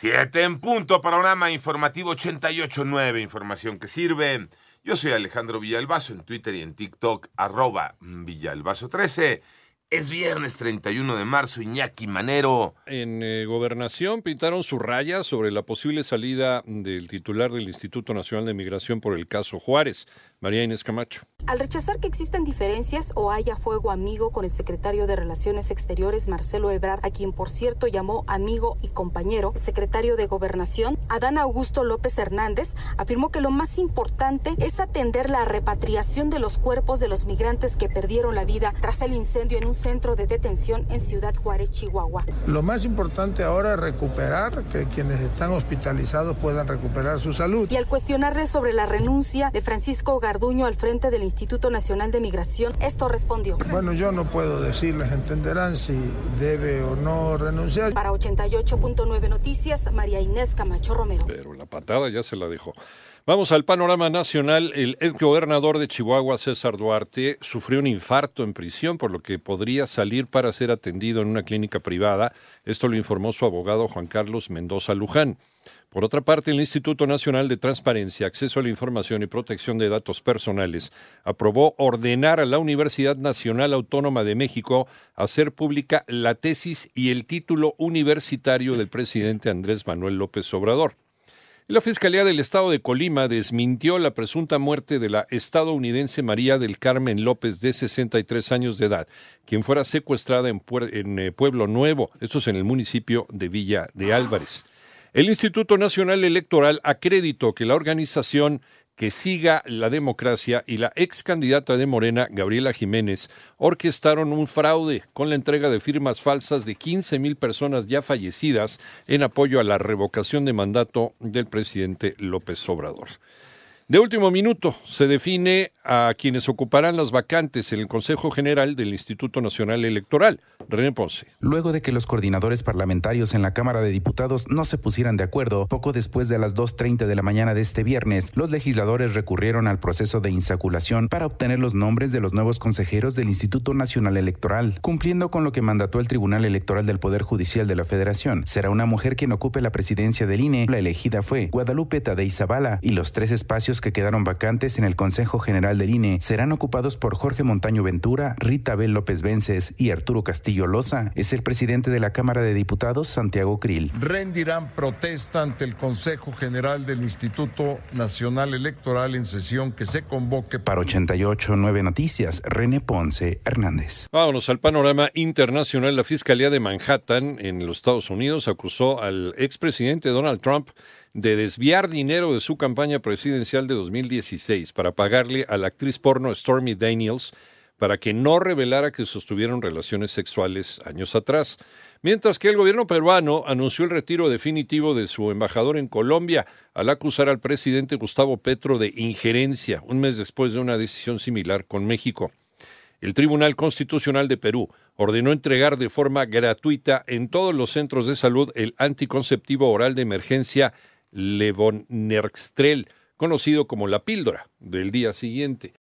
Siete en punto, panorama informativo 88.9, información que sirve. Yo soy Alejandro Villalbazo en Twitter y en TikTok, arroba Villalbazo13. Es viernes 31 de marzo, Iñaki Manero. En eh, Gobernación pintaron su raya sobre la posible salida del titular del Instituto Nacional de Migración por el caso Juárez. María Inés Camacho. Al rechazar que existan diferencias o haya fuego amigo con el secretario de Relaciones Exteriores, Marcelo Ebrard, a quien por cierto llamó amigo y compañero, el secretario de Gobernación, Adán Augusto López Hernández, afirmó que lo más importante es atender la repatriación de los cuerpos de los migrantes que perdieron la vida tras el incendio en un centro de detención en Ciudad Juárez, Chihuahua. Lo más importante ahora es recuperar, que quienes están hospitalizados puedan recuperar su salud. Y al cuestionarle sobre la renuncia de Francisco Garduño al frente del Instituto Nacional de Migración, esto respondió. Bueno, yo no puedo decirles, entenderán si debe o no renunciar. Para 88.9 Noticias, María Inés Camacho Romero. Pero la patada ya se la dejó. Vamos al panorama nacional. El ex gobernador de Chihuahua, César Duarte, sufrió un infarto en prisión, por lo que podría salir para ser atendido en una clínica privada. Esto lo informó su abogado Juan Carlos Mendoza Luján. Por otra parte, el Instituto Nacional de Transparencia, Acceso a la Información y Protección de Datos Personales aprobó ordenar a la Universidad Nacional Autónoma de México hacer pública la tesis y el título universitario del presidente Andrés Manuel López Obrador. La Fiscalía del Estado de Colima desmintió la presunta muerte de la estadounidense María del Carmen López, de 63 años de edad, quien fuera secuestrada en, eh, Pueblo Nuevo, esto es en el municipio de Villa de Álvarez. El Instituto Nacional Electoral acreditó que la organización que siga la democracia y la ex candidata de Morena, Gabriela Jiménez, orquestaron un fraude con la entrega de firmas falsas de 15 mil personas ya fallecidas en apoyo a la revocación de mandato del presidente López Obrador. De último minuto, se define a quienes ocuparán las vacantes en el Consejo General del Instituto Nacional Electoral. René Ponce. Luego de que los coordinadores parlamentarios en la Cámara de Diputados no se pusieran de acuerdo, poco después de las 2.30 de la mañana de este viernes, los legisladores recurrieron al proceso de insaculación para obtener los nombres de los nuevos consejeros del Instituto Nacional Electoral, cumpliendo con lo que mandató el Tribunal Electoral del Poder Judicial de la Federación. Será una mujer quien ocupe la presidencia del INE. La elegida fue Guadalupe Tadei Zavala y los tres espacios que quedaron vacantes en el Consejo General del INE serán ocupados por Jorge Montaño Ventura, Rita Bel López Vences y Arturo Castillo Loza. Es el presidente de la Cámara de Diputados, Santiago Krill. Rendirán protesta ante el Consejo General del Instituto Nacional Electoral en sesión que se convoque. Para 88 9 Noticias, René Ponce Hernández. Vámonos al panorama internacional. La Fiscalía de Manhattan, en los Estados Unidos, acusó al expresidente Donald Trump de desviar dinero de su campaña presidencial de 2016 para pagarle a la actriz porno Stormy Daniels para que no revelara que sostuvieron relaciones sexuales años atrás. Mientras que el gobierno peruano anunció el retiro definitivo de su embajador en Colombia al acusar al presidente Gustavo Petro de injerencia, un mes después de una decisión similar con México. El Tribunal Constitucional de Perú ordenó entregar de forma gratuita en todos los centros de salud el anticonceptivo oral de emergencia Levonerxtrel, conocido como la píldora del día siguiente.